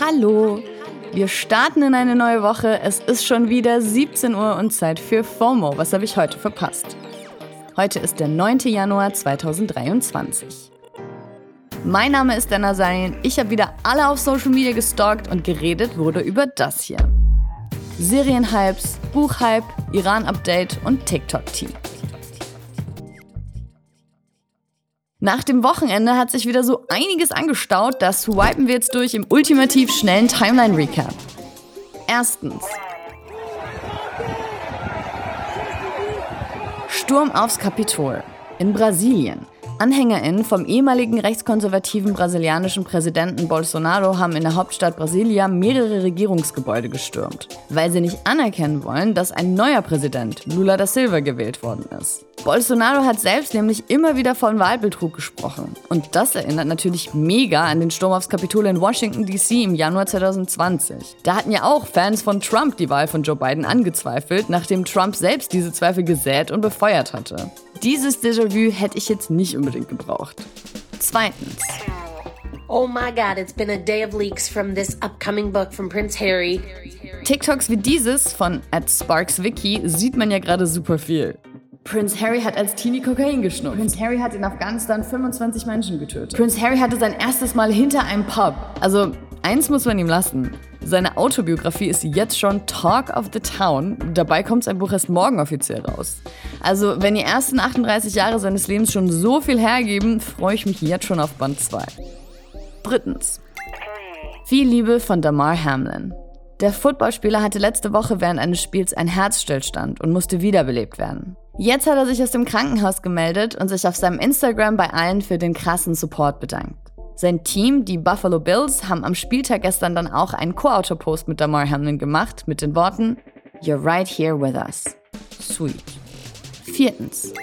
Hallo! Wir starten in eine neue Woche. Es ist schon wieder 17 Uhr und Zeit für FOMO. Was habe ich heute verpasst? Heute ist der 9. Januar 2023. Mein Name ist Dana Salin. Ich habe wieder alle auf Social Media gestalkt und geredet wurde über das hier. Serienhypes, Buchhype, Iran-Update und TikTok-Team. Nach dem Wochenende hat sich wieder so einiges angestaut, das swipen wir jetzt durch im ultimativ schnellen Timeline-Recap. Erstens. Sturm aufs Kapitol in Brasilien. AnhängerInnen vom ehemaligen rechtskonservativen brasilianischen Präsidenten Bolsonaro haben in der Hauptstadt Brasilia mehrere Regierungsgebäude gestürmt, weil sie nicht anerkennen wollen, dass ein neuer Präsident, Lula da Silva, gewählt worden ist. Bolsonaro hat selbst nämlich immer wieder von Wahlbetrug gesprochen. Und das erinnert natürlich mega an den Sturm aufs Kapitol in Washington DC im Januar 2020. Da hatten ja auch Fans von Trump die Wahl von Joe Biden angezweifelt, nachdem Trump selbst diese Zweifel gesät und befeuert hatte. Dieses Déjà-vu hätte ich jetzt nicht unbedingt gebraucht. Zweitens. Oh my god, it's been a day of leaks from this upcoming book from Prince Harry. TikToks wie dieses von @sparkswiki sieht man ja gerade super viel. Prince Harry hat als Teenie Kokain geschnupft. Prince Harry hat in Afghanistan 25 Menschen getötet. Prince Harry hatte sein erstes Mal hinter einem Pub. Also, eins muss man ihm lassen. Seine Autobiografie ist jetzt schon Talk of the Town. Dabei kommt sein Buch erst morgen offiziell raus. Also, wenn die ersten 38 Jahre seines Lebens schon so viel hergeben, freue ich mich jetzt schon auf Band 2. Drittens. Viel Liebe von Damar Hamlin. Der Footballspieler hatte letzte Woche während eines Spiels einen Herzstillstand und musste wiederbelebt werden. Jetzt hat er sich aus dem Krankenhaus gemeldet und sich auf seinem Instagram bei allen für den krassen Support bedankt. Sein Team, die Buffalo Bills, haben am Spieltag gestern dann auch einen Co-Autor-Post mit Damar Hamlin gemacht mit den Worten You're right here with us. Sweet. Viertens.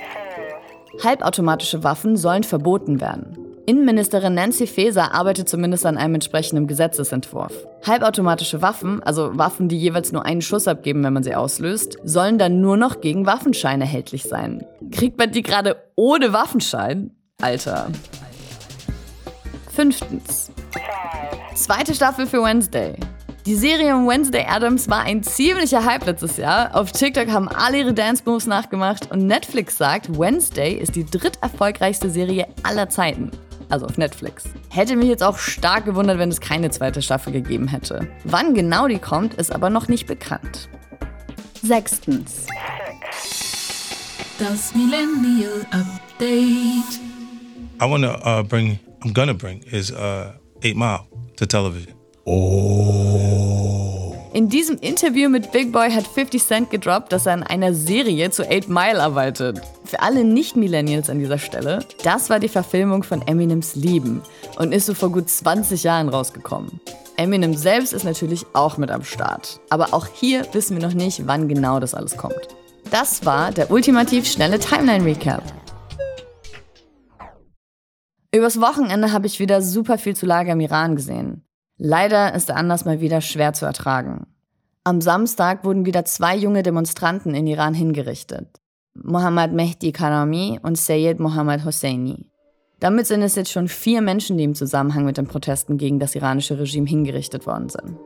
Halbautomatische Waffen sollen verboten werden. Innenministerin Nancy Faeser arbeitet zumindest an einem entsprechenden Gesetzesentwurf. Halbautomatische Waffen, also Waffen, die jeweils nur einen Schuss abgeben, wenn man sie auslöst, sollen dann nur noch gegen Waffenschein erhältlich sein. Kriegt man die gerade ohne Waffenschein? Alter. Fünftens. Zweite Staffel für Wednesday. Die Serie um Wednesday Adams war ein ziemlicher Hype letztes Jahr. Auf TikTok haben alle ihre Dance Moves nachgemacht und Netflix sagt, Wednesday ist die dritterfolgreichste Serie aller Zeiten also auf Netflix. Hätte mich jetzt auch stark gewundert, wenn es keine zweite Staffel gegeben hätte. Wann genau die kommt, ist aber noch nicht bekannt. Sechstens. Das Millennial Update. I want to uh, bring, I'm gonna bring, is uh, Eight Mile to television. Oh. In diesem Interview mit Big Boy hat 50 Cent gedroppt, dass er an einer Serie zu 8 Mile arbeitet. Für alle Nicht-Millennials an dieser Stelle, das war die Verfilmung von Eminems Leben und ist so vor gut 20 Jahren rausgekommen. Eminem selbst ist natürlich auch mit am Start. Aber auch hier wissen wir noch nicht, wann genau das alles kommt. Das war der ultimativ schnelle Timeline-Recap. Übers Wochenende habe ich wieder super viel zu Lager im Iran gesehen. Leider ist der Anlass mal wieder schwer zu ertragen. Am Samstag wurden wieder zwei junge Demonstranten in Iran hingerichtet. Mohammad Mehdi Karami und Seyed Mohammad Hosseini. Damit sind es jetzt schon vier Menschen, die im Zusammenhang mit den Protesten gegen das iranische Regime hingerichtet worden sind.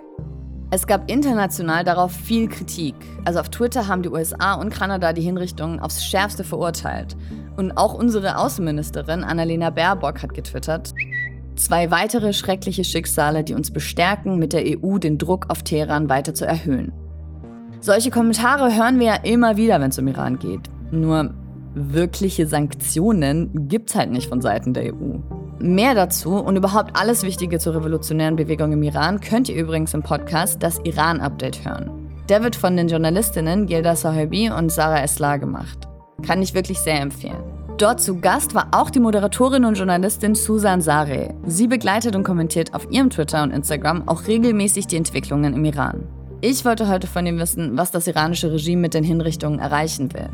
Es gab international darauf viel Kritik. Also auf Twitter haben die USA und Kanada die Hinrichtungen aufs Schärfste verurteilt. Und auch unsere Außenministerin Annalena Baerbock hat getwittert, Zwei weitere schreckliche Schicksale, die uns bestärken, mit der EU den Druck auf Teheran weiter zu erhöhen. Solche Kommentare hören wir ja immer wieder, wenn es um Iran geht. Nur wirkliche Sanktionen gibt es halt nicht von Seiten der EU. Mehr dazu und überhaupt alles Wichtige zur revolutionären Bewegung im Iran könnt ihr übrigens im Podcast das Iran-Update hören. Der wird von den Journalistinnen Gilda Sahibi und Sarah Eslar gemacht. Kann ich wirklich sehr empfehlen. Dort zu Gast war auch die Moderatorin und Journalistin Susan Sareh. Sie begleitet und kommentiert auf ihrem Twitter und Instagram auch regelmäßig die Entwicklungen im Iran. Ich wollte heute von ihm wissen, was das iranische Regime mit den Hinrichtungen erreichen will.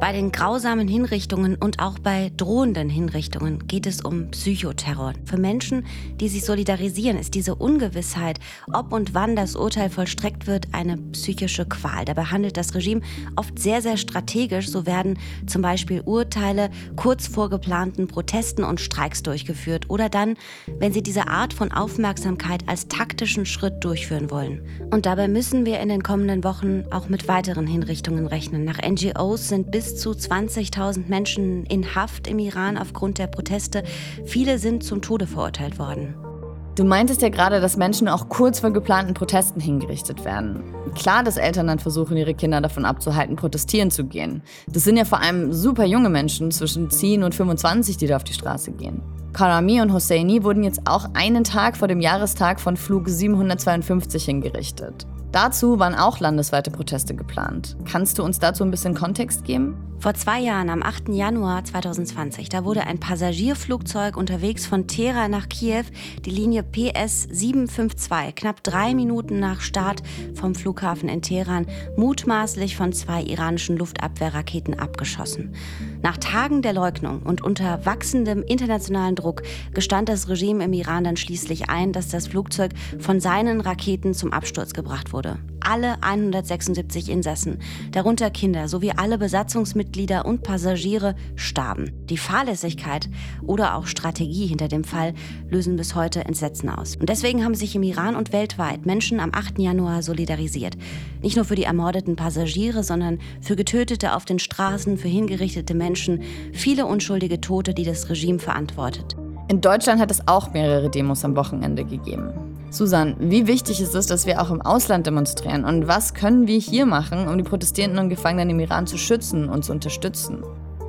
Bei den grausamen Hinrichtungen und auch bei drohenden Hinrichtungen geht es um Psychoterror. Für Menschen, die sich solidarisieren, ist diese Ungewissheit, ob und wann das Urteil vollstreckt wird, eine psychische Qual. Dabei handelt das Regime oft sehr, sehr strategisch. So werden zum Beispiel Urteile kurz vor geplanten Protesten und Streiks durchgeführt oder dann, wenn sie diese Art von Aufmerksamkeit als taktischen Schritt durchführen wollen. Und dabei müssen wir in den kommenden Wochen auch mit weiteren Hinrichtungen rechnen. Nach NGOs sind bis bis zu 20.000 Menschen in Haft im Iran aufgrund der Proteste. Viele sind zum Tode verurteilt worden. Du meintest ja gerade, dass Menschen auch kurz vor geplanten Protesten hingerichtet werden. Klar, dass Eltern dann versuchen, ihre Kinder davon abzuhalten, protestieren zu gehen. Das sind ja vor allem super junge Menschen zwischen 10 und 25, die da auf die Straße gehen. Karami und Hosseini wurden jetzt auch einen Tag vor dem Jahrestag von Flug 752 hingerichtet. Dazu waren auch landesweite Proteste geplant. Kannst du uns dazu ein bisschen Kontext geben? Vor zwei Jahren, am 8. Januar 2020, da wurde ein Passagierflugzeug unterwegs von Teheran nach Kiew, die Linie PS 752, knapp drei Minuten nach Start vom Flughafen in Teheran, mutmaßlich von zwei iranischen Luftabwehrraketen abgeschossen. Nach Tagen der Leugnung und unter wachsendem internationalen Druck gestand das Regime im Iran dann schließlich ein, dass das Flugzeug von seinen Raketen zum Absturz gebracht wurde. Alle 176 Insassen, darunter Kinder sowie alle Besatzungsmitglieder und Passagiere, starben. Die Fahrlässigkeit oder auch Strategie hinter dem Fall lösen bis heute Entsetzen aus. Und deswegen haben sich im Iran und weltweit Menschen am 8. Januar solidarisiert. Nicht nur für die ermordeten Passagiere, sondern für Getötete auf den Straßen, für hingerichtete Menschen, viele unschuldige Tote, die das Regime verantwortet. In Deutschland hat es auch mehrere Demos am Wochenende gegeben. Susan, wie wichtig ist es, dass wir auch im Ausland demonstrieren? Und was können wir hier machen, um die Protestierenden und Gefangenen im Iran zu schützen und zu unterstützen?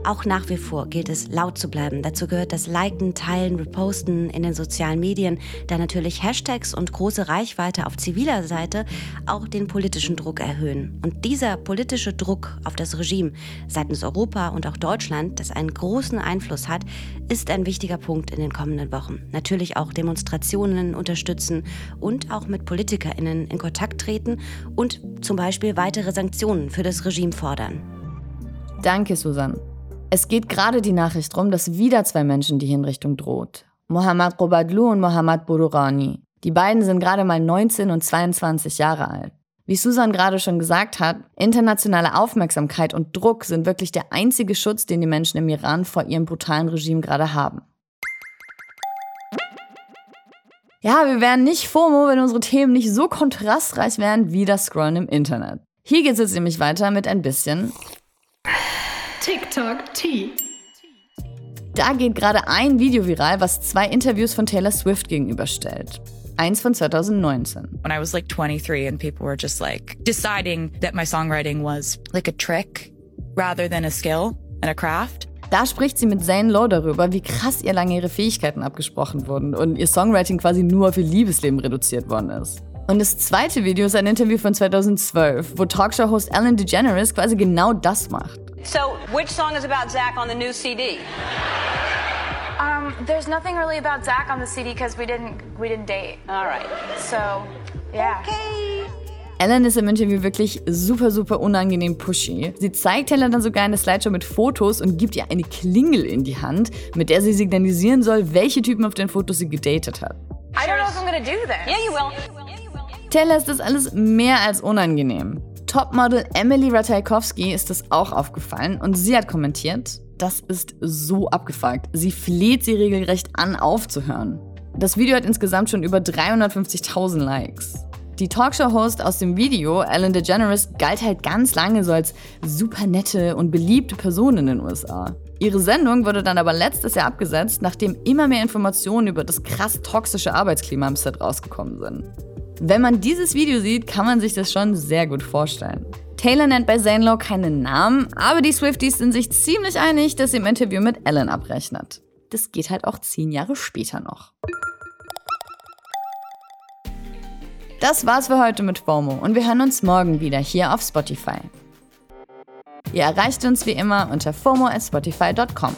Auch nach wie vor gilt es, laut zu bleiben. Dazu gehört das Liken, Teilen, Reposten in den sozialen Medien, da natürlich Hashtags und große Reichweite auf ziviler Seite auch den politischen Druck erhöhen. Und dieser politische Druck auf das Regime seitens Europa und auch Deutschland, das einen großen Einfluss hat, ist ein wichtiger Punkt in den kommenden Wochen. Natürlich auch Demonstrationen unterstützen und auch mit PolitikerInnen in Kontakt treten und zum Beispiel weitere Sanktionen für das Regime fordern. Danke, Susan. Es geht gerade die Nachricht rum, dass wieder zwei Menschen die Hinrichtung droht. Mohammad Robadlu und Mohammad Bururani. Die beiden sind gerade mal 19 und 22 Jahre alt. Wie Susan gerade schon gesagt hat, internationale Aufmerksamkeit und Druck sind wirklich der einzige Schutz, den die Menschen im Iran vor ihrem brutalen Regime gerade haben. Ja, wir wären nicht FOMO, wenn unsere Themen nicht so kontrastreich wären wie das Scrollen im Internet. Hier geht es jetzt nämlich weiter mit ein bisschen TikTok Tea. Da geht gerade ein Video viral, was zwei Interviews von Taylor Swift gegenüberstellt. Eins von 2019. When I was like 23 and people were just like deciding that my songwriting was like a trick rather than a skill and a craft. Da spricht sie mit Zane Lowe darüber, wie krass ihr lange ihre Fähigkeiten abgesprochen wurden und ihr Songwriting quasi nur für Liebesleben reduziert worden ist. Und das zweite Video ist ein Interview von 2012, wo Talkshow-Host Ellen DeGeneres quasi genau das macht. So, which song is about Zach on the new CD? Um, there's nothing really about Zach on the CD because we didn't we didn't date. All right. So, yeah. Okay. Ellen ist im Interview wirklich super, super unangenehm pushy. Sie zeigt Helen dann sogar eine Slideshow mit Fotos und gibt ihr eine Klingel in die Hand, mit der sie signalisieren soll, welche Typen auf den Fotos sie gedatet hat. I don't know if I'm gonna do this. Yeah, you will. Taylor ist das alles mehr als unangenehm. Topmodel Emily Ratajkowski ist es auch aufgefallen und sie hat kommentiert, das ist so abgefuckt. Sie fleht sie regelrecht an, aufzuhören. Das Video hat insgesamt schon über 350.000 Likes. Die Talkshow-Host aus dem Video, Ellen DeGeneres, galt halt ganz lange so als super nette und beliebte Person in den USA. Ihre Sendung wurde dann aber letztes Jahr abgesetzt, nachdem immer mehr Informationen über das krass toxische Arbeitsklima im Set rausgekommen sind. Wenn man dieses Video sieht, kann man sich das schon sehr gut vorstellen. Taylor nennt bei Zane keinen Namen, aber die Swifties sind sich ziemlich einig, dass sie im Interview mit Ellen abrechnet. Das geht halt auch zehn Jahre später noch. Das war's für heute mit FOMO und wir hören uns morgen wieder hier auf Spotify. Ihr erreicht uns wie immer unter FOMO at Spotify.com.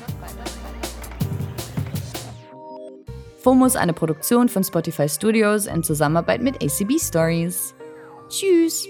FOMO eine Produktion von Spotify Studios in Zusammenarbeit mit ACB Stories. Tschüss!